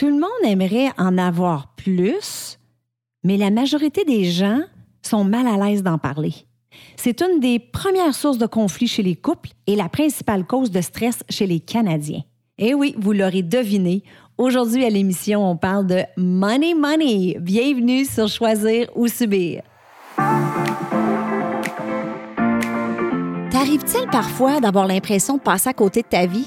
Tout le monde aimerait en avoir plus, mais la majorité des gens sont mal à l'aise d'en parler. C'est une des premières sources de conflit chez les couples et la principale cause de stress chez les Canadiens. Et oui, vous l'aurez deviné, aujourd'hui à l'émission, on parle de Money Money. Bienvenue sur Choisir ou Subir. T'arrive-t-il parfois d'avoir l'impression de passer à côté de ta vie?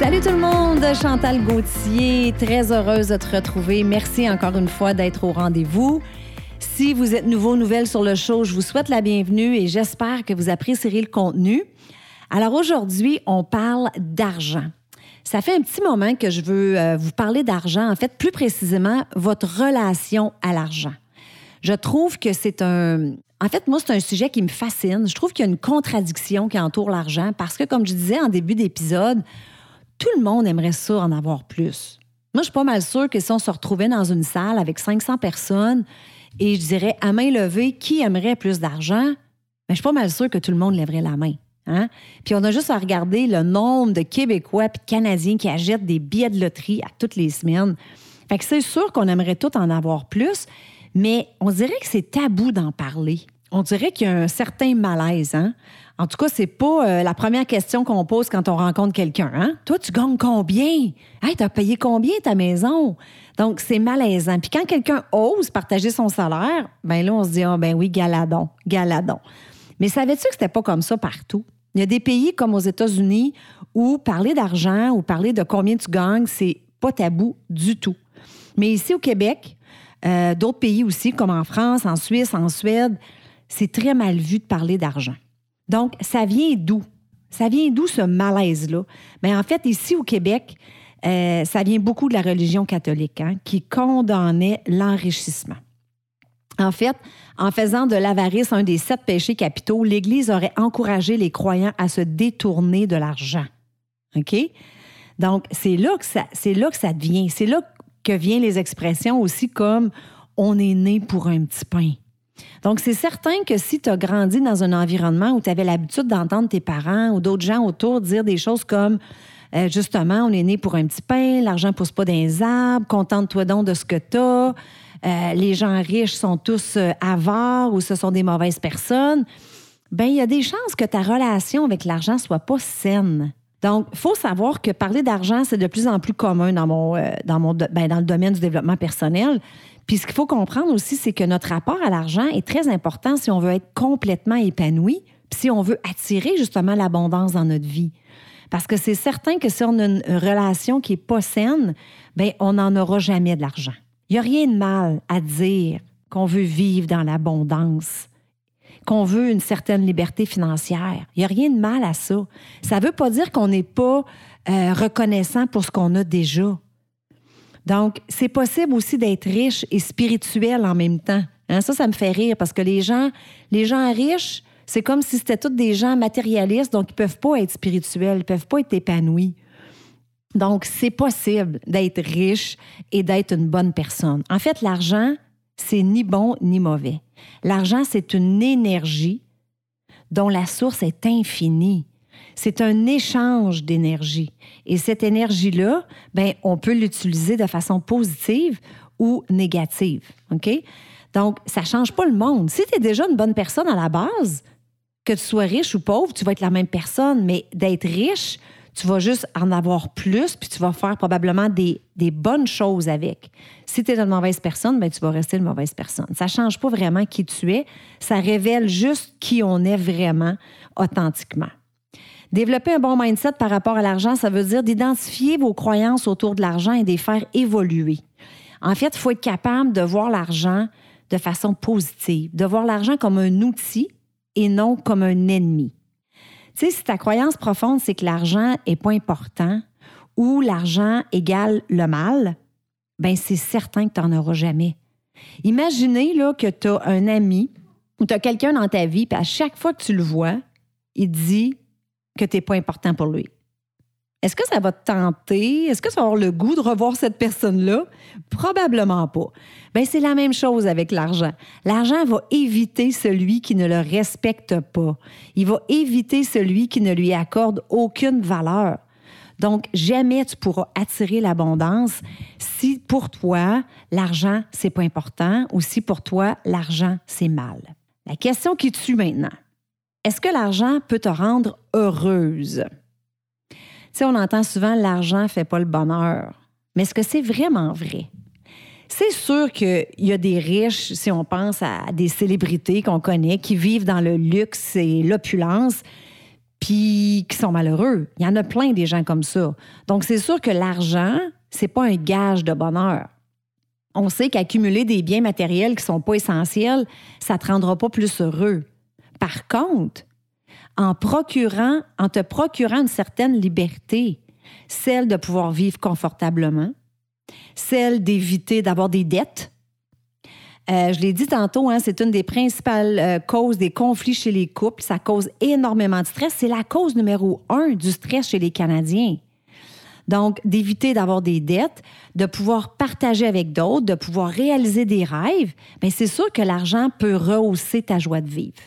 Salut tout le monde, Chantal Gauthier, très heureuse de te retrouver. Merci encore une fois d'être au rendez-vous. Si vous êtes nouveau, nouvelle sur le show, je vous souhaite la bienvenue et j'espère que vous apprécierez le contenu. Alors aujourd'hui, on parle d'argent. Ça fait un petit moment que je veux euh, vous parler d'argent, en fait, plus précisément, votre relation à l'argent. Je trouve que c'est un... En fait, moi, c'est un sujet qui me fascine. Je trouve qu'il y a une contradiction qui entoure l'argent parce que, comme je disais en début d'épisode, tout le monde aimerait ça en avoir plus. Moi, je suis pas mal sûre que si on se retrouvait dans une salle avec 500 personnes et je dirais à main levée qui aimerait plus d'argent, mais ben, je suis pas mal sûre que tout le monde lèverait la main. Hein? Puis on a juste à regarder le nombre de Québécois et de Canadiens qui achètent des billets de loterie à toutes les semaines. Fait que c'est sûr qu'on aimerait tout en avoir plus, mais on dirait que c'est tabou d'en parler. On dirait qu'il y a un certain malaise. Hein? En tout cas, c'est pas euh, la première question qu'on pose quand on rencontre quelqu'un. Hein? Toi, tu gagnes combien? Hey, t'as payé combien ta maison? Donc, c'est malaisant. Puis quand quelqu'un ose partager son salaire, ben là, on se dit, ah, ben oui, galadon, galadon. Mais savais-tu que c'était pas comme ça partout? Il y a des pays comme aux États-Unis où parler d'argent ou parler de combien tu gagnes, c'est pas tabou du tout. Mais ici au Québec, euh, d'autres pays aussi, comme en France, en Suisse, en Suède, c'est très mal vu de parler d'argent. Donc, ça vient d'où? Ça vient d'où ce malaise-là? Bien, en fait, ici au Québec, euh, ça vient beaucoup de la religion catholique, hein, qui condamnait l'enrichissement. En fait, en faisant de l'avarice un des sept péchés capitaux, l'Église aurait encouragé les croyants à se détourner de l'argent. OK? Donc, c'est là que ça, c'est là que ça devient. C'est là que viennent les expressions aussi comme on est né pour un petit pain. Donc, c'est certain que si tu as grandi dans un environnement où tu avais l'habitude d'entendre tes parents ou d'autres gens autour dire des choses comme euh, justement, on est né pour un petit pain, l'argent pousse pas dans les arbres, contente-toi donc de ce que tu as, euh, les gens riches sont tous euh, avares ou ce sont des mauvaises personnes, ben il y a des chances que ta relation avec l'argent soit pas saine. Donc, il faut savoir que parler d'argent, c'est de plus en plus commun dans, mon, dans, mon, ben, dans le domaine du développement personnel. Puis ce qu'il faut comprendre aussi, c'est que notre rapport à l'argent est très important si on veut être complètement épanoui, puis si on veut attirer justement l'abondance dans notre vie. Parce que c'est certain que si on a une relation qui n'est pas saine, bien, on n'en aura jamais de l'argent. Il n'y a rien de mal à dire qu'on veut vivre dans l'abondance, qu'on veut une certaine liberté financière. Il n'y a rien de mal à ça. Ça ne veut pas dire qu'on n'est pas euh, reconnaissant pour ce qu'on a déjà. Donc, c'est possible aussi d'être riche et spirituel en même temps. Hein, ça, ça me fait rire parce que les gens, les gens riches, c'est comme si c'était tous des gens matérialistes, donc ils peuvent pas être spirituels, ils peuvent pas être épanouis. Donc, c'est possible d'être riche et d'être une bonne personne. En fait, l'argent, c'est ni bon ni mauvais. L'argent, c'est une énergie dont la source est infinie. C'est un échange d'énergie. Et cette énergie-là, ben, on peut l'utiliser de façon positive ou négative. OK? Donc, ça ne change pas le monde. Si tu es déjà une bonne personne à la base, que tu sois riche ou pauvre, tu vas être la même personne, mais d'être riche, Tu vas juste en avoir plus, puis tu vas faire probablement des, bonnes choses avec. Si tu es une mauvaise personne, ben, tu vas rester une mauvaise personne. Ça ne change pas vraiment qui tu es. Ça révèle juste qui on est vraiment authentiquement. Développer un bon mindset par rapport à l'argent, ça veut dire d'identifier vos croyances autour de l'argent et de les faire évoluer. En fait, il faut être capable de voir l'argent de façon positive, de voir l'argent comme un outil et non comme un ennemi. Tu sais, si ta croyance profonde, c'est que l'argent n'est pas important ou l'argent égale le mal, ben c'est certain que tu n'en auras jamais. Imaginez là, que tu as un ami ou tu as quelqu'un dans ta vie, puis à chaque fois que tu le vois, il dit que tu n'es pas important pour lui. Est-ce que ça va te tenter? Est-ce que tu vas avoir le goût de revoir cette personne-là? Probablement pas. Bien, c'est la même chose avec l'argent. L'argent va éviter celui qui ne le respecte pas. Il va éviter celui qui ne lui accorde aucune valeur. Donc, jamais tu pourras attirer l'abondance si pour toi, l'argent, c'est pas important ou si pour toi, l'argent, c'est mal. La question qui tue maintenant, est-ce que l'argent peut te rendre heureuse? Tu on entend souvent l'argent fait pas le bonheur. Mais est-ce que c'est vraiment vrai? C'est sûr qu'il y a des riches, si on pense à des célébrités qu'on connaît, qui vivent dans le luxe et l'opulence, puis qui sont malheureux. Il y en a plein des gens comme ça. Donc, c'est sûr que l'argent, c'est pas un gage de bonheur. On sait qu'accumuler des biens matériels qui sont pas essentiels, ça te rendra pas plus heureux. Par contre, en te procurant une certaine liberté, celle de pouvoir vivre confortablement, celle d'éviter d'avoir des dettes. Euh, je l'ai dit tantôt, hein, c'est une des principales euh, causes des conflits chez les couples. Ça cause énormément de stress. C'est la cause numéro un du stress chez les Canadiens. Donc, d'éviter d'avoir des dettes, de pouvoir partager avec d'autres, de pouvoir réaliser des rêves, bien, c'est sûr que l'argent peut rehausser ta joie de vivre.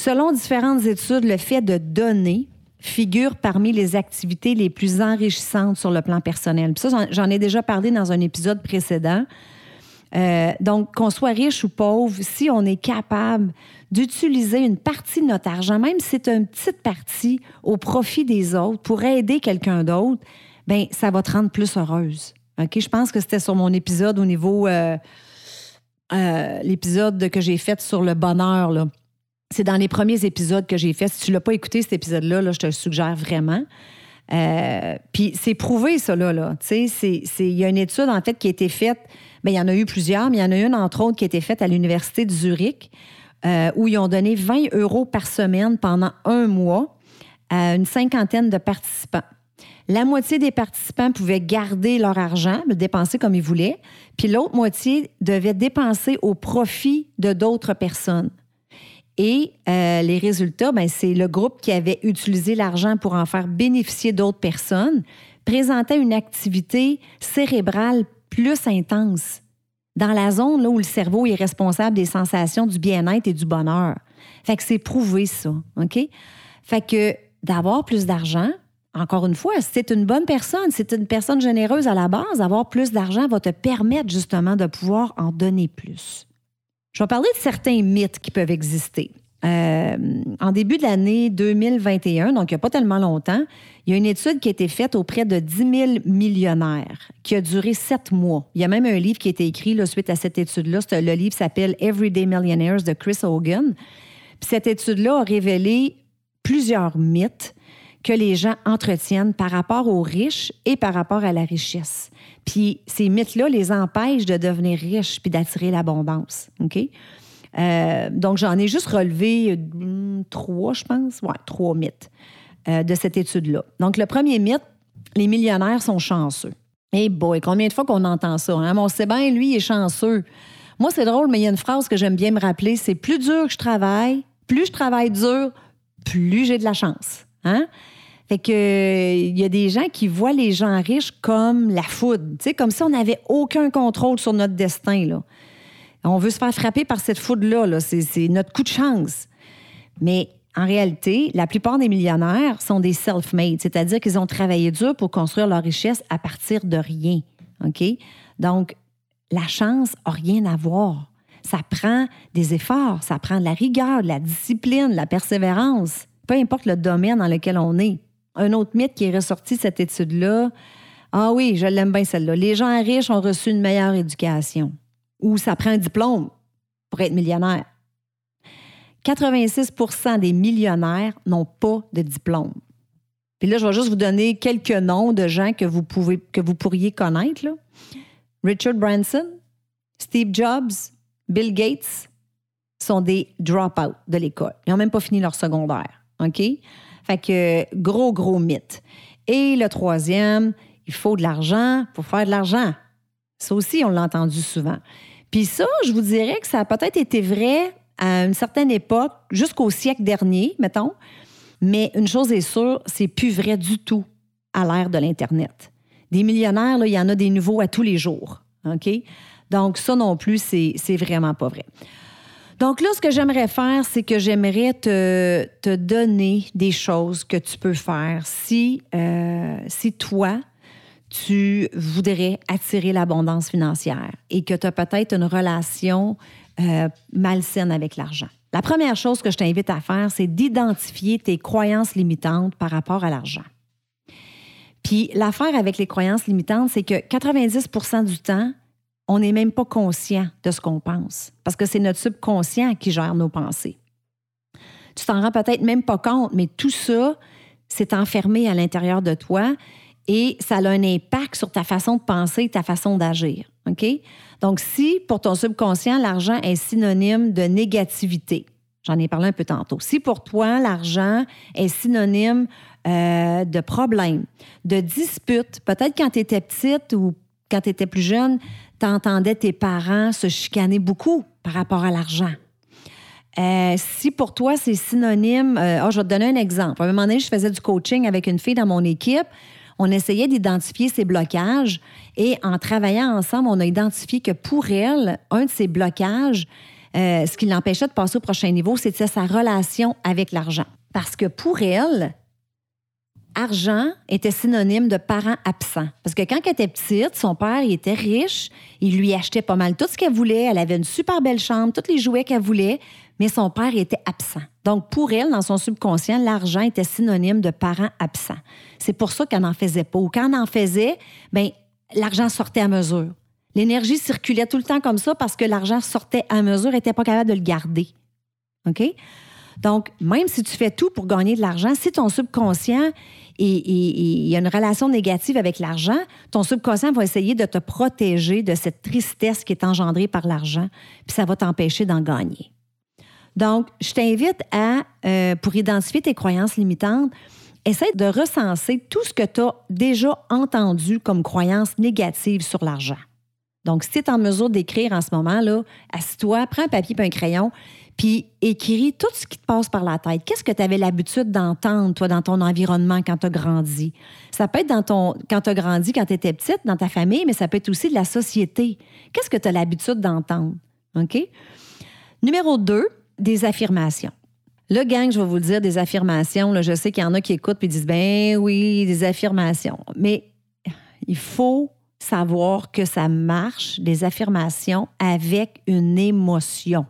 Selon différentes études, le fait de donner figure parmi les activités les plus enrichissantes sur le plan personnel. ça, j'en ai déjà parlé dans un épisode précédent. Euh, donc, qu'on soit riche ou pauvre, si on est capable d'utiliser une partie de notre argent, même si c'est une petite partie, au profit des autres, pour aider quelqu'un d'autre, ben ça va te rendre plus heureuse. Je pense que c'était sur mon épisode au niveau... Euh, euh, l'épisode que j'ai fait sur le bonheur. C'est dans les premiers épisodes que j'ai fait. Si tu l'as pas écouté, cet épisode-là, je te le suggère vraiment. Euh, puis c'est prouvé, ça, là. là. Il y a une étude, en fait, qui a été faite. Bien, il y en a eu plusieurs, mais il y en a une, entre autres, qui a été faite à l'Université de Zurich, euh, où ils ont donné 20 euros par semaine pendant un mois à une cinquantaine de participants. La moitié des participants pouvaient garder leur argent, le dépenser comme ils voulaient, puis l'autre moitié devait dépenser au profit de d'autres personnes. Et euh, les résultats, ben, c'est le groupe qui avait utilisé l'argent pour en faire bénéficier d'autres personnes, présentait une activité cérébrale plus intense dans la zone là, où le cerveau est responsable des sensations du bien-être et du bonheur. Fait que c'est prouvé ça, OK? Fait que d'avoir plus d'argent, encore une fois, c'est une bonne personne, c'est une personne généreuse à la base, avoir plus d'argent va te permettre justement de pouvoir en donner plus. Je vais parler de certains mythes qui peuvent exister. Euh, en début de l'année 2021, donc il n'y a pas tellement longtemps, il y a une étude qui a été faite auprès de 10 000 millionnaires qui a duré sept mois. Il y a même un livre qui a été écrit là, suite à cette étude-là. Le livre s'appelle Everyday Millionaires de Chris Hogan. Puis cette étude-là a révélé plusieurs mythes que les gens entretiennent par rapport aux riches et par rapport à la richesse. Puis ces mythes-là les empêchent de devenir riches puis d'attirer l'abondance. OK? Euh, donc, j'en ai juste relevé euh, trois, je pense. Ouais, trois mythes euh, de cette étude-là. Donc, le premier mythe, les millionnaires sont chanceux. Eh hey boy, combien de fois qu'on entend ça? Hein? Mon bien, lui, il est chanceux. Moi, c'est drôle, mais il y a une phrase que j'aime bien me rappeler, c'est plus dur que je travaille, plus je travaille dur, plus j'ai de la chance. Hein? Fait que il y a des gens qui voient les gens riches comme la foudre, comme si on n'avait aucun contrôle sur notre destin là. On veut se faire frapper par cette foudre-là, -là, c'est notre coup de chance. Mais en réalité, la plupart des millionnaires sont des self-made, c'est-à-dire qu'ils ont travaillé dur pour construire leur richesse à partir de rien. OK? Donc, la chance n'a rien à voir. Ça prend des efforts, ça prend de la rigueur, de la discipline, de la persévérance, peu importe le domaine dans lequel on est. Un autre mythe qui est ressorti de cette étude-là, ah oui, je l'aime bien celle-là. Les gens riches ont reçu une meilleure éducation. Ou ça prend un diplôme pour être millionnaire. 86% des millionnaires n'ont pas de diplôme. Puis là, je vais juste vous donner quelques noms de gens que vous, pourriez connaître. Richard Branson, Steve Jobs, Bill Gates sont des drop-out de l'école. Ils n'ont même pas fini leur secondaire. OK? Fait que gros, gros mythe. Et le troisième, il faut de l'argent pour faire de l'argent. Ça aussi, on l'a entendu souvent. Puis ça, je vous dirais que ça a peut-être été vrai à une certaine époque, jusqu'au siècle dernier, mettons. Mais une chose est sûre, c'est plus vrai du tout à l'ère de l'Internet. Des millionnaires, il y en a des nouveaux à tous les jours. OK? Donc, ça non plus, c'est, vraiment pas vrai. Donc là, ce que j'aimerais faire, c'est que j'aimerais te, te, donner des choses que tu peux faire si, euh, si toi, tu voudrais attirer l'abondance financière et que tu as peut-être une relation euh, malsaine avec l'argent. La première chose que je t'invite à faire, c'est d'identifier tes croyances limitantes par rapport à l'argent. Puis l'affaire avec les croyances limitantes, c'est que 90% du temps, on n'est même pas conscient de ce qu'on pense, parce que c'est notre subconscient qui gère nos pensées. Tu t'en rends peut-être même pas compte, mais tout ça, c'est enfermé à l'intérieur de toi et ça a un impact sur ta façon de penser, ta façon d'agir. OK? Donc, si pour ton subconscient, l'argent est synonyme de négativité, j'en ai parlé un peu tantôt, si pour toi, l'argent est synonyme euh, de problème, de dispute, peut-être quand tu étais petite ou quand tu étais plus jeune, tu entendais tes parents se chicaner beaucoup par rapport à l'argent. Euh, si pour toi, c'est synonyme, euh, oh, je vais te donner un exemple. À un moment donné, je faisais du coaching avec une fille dans mon équipe on essayait d'identifier ses blocages et en travaillant ensemble, on a identifié que pour elle, un de ses blocages, euh, ce qui l'empêchait de passer au prochain niveau, c'était sa relation avec l'argent. Parce que pour elle, argent était synonyme de parent absent. Parce que quand elle était petite, son père était riche, il lui achetait pas mal tout ce qu'elle voulait, elle avait une super belle chambre, tous les jouets qu'elle voulait, mais son père était absent. Donc, pour elle, dans son subconscient, l'argent était synonyme de parent absent. C'est pour ça qu'elle n'en faisait pas. Ou quand elle en faisait, bien, l'argent sortait à mesure. L'énergie circulait tout le temps comme ça parce que l'argent sortait à mesure, elle n'était pas capable de le garder. OK? Donc, même si tu fais tout pour gagner de l'argent, si ton subconscient il y a une relation négative avec l'argent, ton subconscient va essayer de te protéger de cette tristesse qui est engendrée par l'argent, puis ça va t'empêcher d'en gagner. Donc, je t'invite à, euh, pour identifier tes croyances limitantes, essaie de recenser tout ce que tu as déjà entendu comme croyances négatives sur l'argent. Donc, si tu es en mesure d'écrire en ce moment, là, assis-toi, prends un papier et un crayon, puis écris tout ce qui te passe par la tête. Qu'est-ce que tu avais l'habitude d'entendre, toi, dans ton environnement quand tu as grandi? Ça peut être dans ton, quand tu as grandi, quand tu étais petite, dans ta famille, mais ça peut être aussi de la société. Qu'est-ce que tu as l'habitude d'entendre? OK? Numéro 2, des affirmations. Le gang, je vais vous le dire, des affirmations. Là, je sais qu'il y en a qui écoutent et disent ben oui, des affirmations. Mais il faut savoir que ça marche, des affirmations, avec une émotion.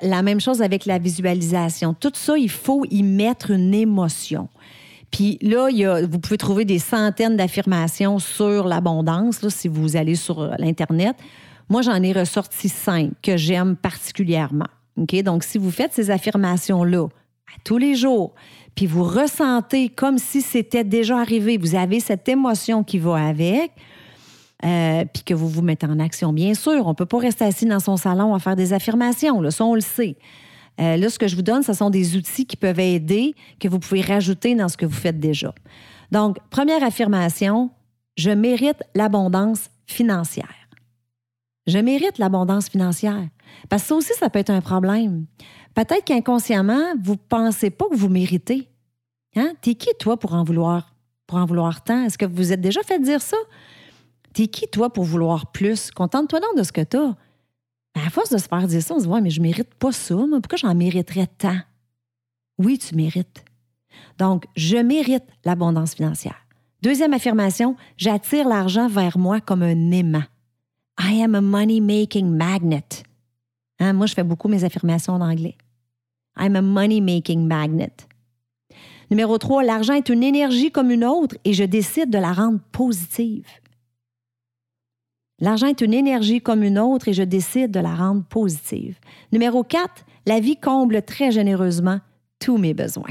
La même chose avec la visualisation. Tout ça, il faut y mettre une émotion. Puis là, vous pouvez trouver des centaines d'affirmations sur l'abondance, si vous allez sur l'Internet. Moi, j'en ai ressorti cinq que j'aime particulièrement. Donc, si vous faites ces affirmations-là tous les jours, puis vous ressentez comme si c'était déjà arrivé, vous avez cette émotion qui va avec, euh, puis que vous vous mettez en action, bien sûr. On ne peut pas rester assis dans son salon à faire des affirmations, là, ça, on le sait. Euh, là, ce que je vous donne, ce sont des outils qui peuvent aider, que vous pouvez rajouter dans ce que vous faites déjà. Donc, première affirmation, je mérite l'abondance financière. Je mérite l'abondance financière. Parce que ça aussi, ça peut être un problème. Peut-être qu'inconsciemment, vous ne pensez pas que vous méritez. Hein? T'es qui, toi, pour en vouloir, pour en vouloir tant? Est-ce que vous êtes déjà fait dire ça? T'es qui, toi, pour vouloir plus? Contente-toi donc de ce que t'as. Ben, à force de se faire dire ça, on se dit, mais je mérite pas ça. Moi. Pourquoi j'en mériterais tant? Oui, tu mérites. Donc, je mérite l'abondance financière. Deuxième affirmation, j'attire l'argent vers moi comme un aimant. I am a money-making magnet. Hein, moi, je fais beaucoup mes affirmations en anglais. I'm a money-making magnet. Numéro 3, l'argent est une énergie comme une autre et je décide de la rendre positive. L'argent est une énergie comme une autre et je décide de la rendre positive. Numéro 4, la vie comble très généreusement tous mes besoins.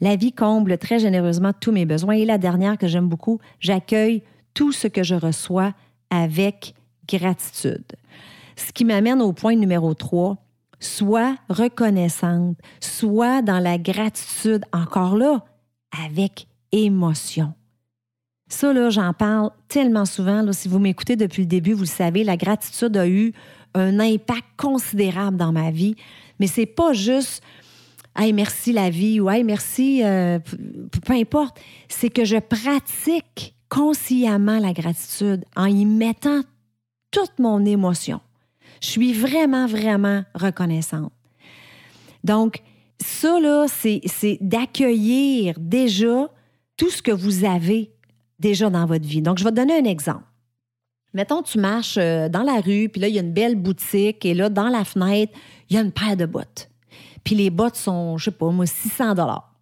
La vie comble très généreusement tous mes besoins. Et la dernière que j'aime beaucoup, j'accueille tout ce que je reçois avec gratitude. Ce qui m'amène au point numéro 3, sois reconnaissante, sois dans la gratitude, encore là, avec émotion. Ça, là, j'en parle tellement souvent. Là, si vous m'écoutez depuis le début, vous le savez, la gratitude a eu un impact considérable dans ma vie. Mais c'est pas juste Hey, merci la vie ou Hey, merci, euh, peu importe. C'est que je pratique consciemment la gratitude en y mettant toute mon émotion. Je suis vraiment, vraiment reconnaissante. Donc, ça, là, c'est d'accueillir déjà tout ce que vous avez déjà dans votre vie. Donc, je vais te donner un exemple. Mettons, tu marches euh, dans la rue, puis là, il y a une belle boutique, et là, dans la fenêtre, il y a une paire de bottes. Puis les bottes sont, je sais pas, moi, 600 dollars.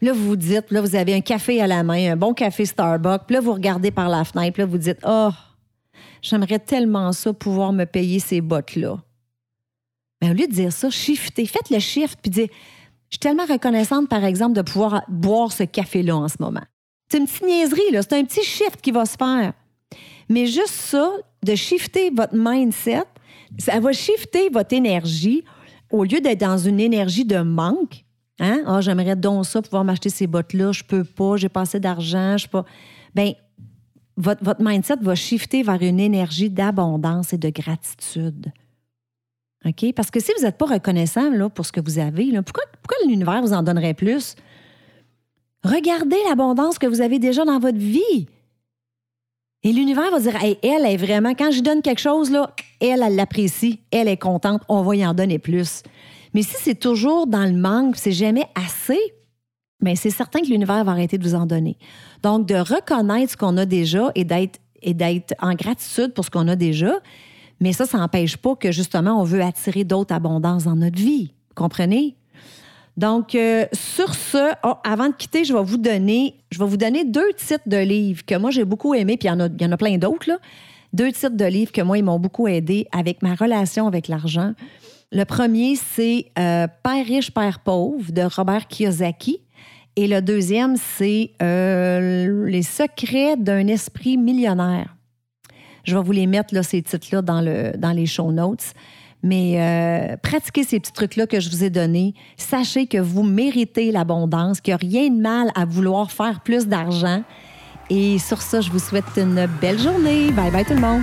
Là, vous vous dites, là, vous avez un café à la main, un bon café Starbucks, puis là, vous regardez par la fenêtre, puis là, vous dites, oh, j'aimerais tellement ça, pouvoir me payer ces bottes-là. Mais au lieu de dire ça, shiftez, faites le shift, puis dites, je suis tellement reconnaissante, par exemple, de pouvoir boire ce café-là en ce moment. C'est une petite niaiserie, là. C'est un petit shift qui va se faire. Mais juste ça, de shifter votre mindset, ça va shifter votre énergie au lieu d'être dans une énergie de manque. Hein? Ah, j'aimerais donc ça, pouvoir m'acheter ces bottes-là, je peux pas, j'ai pas assez d'argent, je pas. Bien, votre, mindset va shifter vers une énergie d'abondance et de gratitude. OK? Parce que si vous n'êtes pas reconnaissant là, pour ce que vous avez, pourquoi, l'univers vous en donnerait plus? Regardez l'abondance que vous avez déjà dans votre vie. Et l'univers va dire, elle est vraiment, quand je donne quelque chose, elle, elle l'apprécie, elle est contente, on va y en donner plus. Mais si c'est toujours dans le manque, c'est jamais assez, mais c'est certain que l'univers va arrêter de vous en donner. Donc, de reconnaître ce qu'on a déjà et d'être, et d'être en gratitude pour ce qu'on a déjà, mais ça, ça n'empêche pas que justement, on veut attirer d'autres abondances dans notre vie. Comprenez? Donc, euh, sur ce, oh, avant de quitter, je vais vous donner, je vais vous donner deux titres de livres que moi j'ai beaucoup aimés, puis il y en a, y en a plein d'autres. Deux titres de livres que moi, ils m'ont beaucoup aidé avec ma relation avec l'argent. Le premier, c'est euh, Père riche, Père pauvre de Robert Kiyosaki. Et le deuxième, c'est euh, Les secrets d'un esprit millionnaire. Je vais vous les mettre, ces titres-là, dans les show notes. Mais euh, pratiquez ces petits trucs-là que je vous ai donnés. Sachez que vous méritez l'abondance, qu'il n'y a rien de mal à vouloir faire plus d'argent. Et sur ça, je vous souhaite une belle journée. Bye bye tout le monde.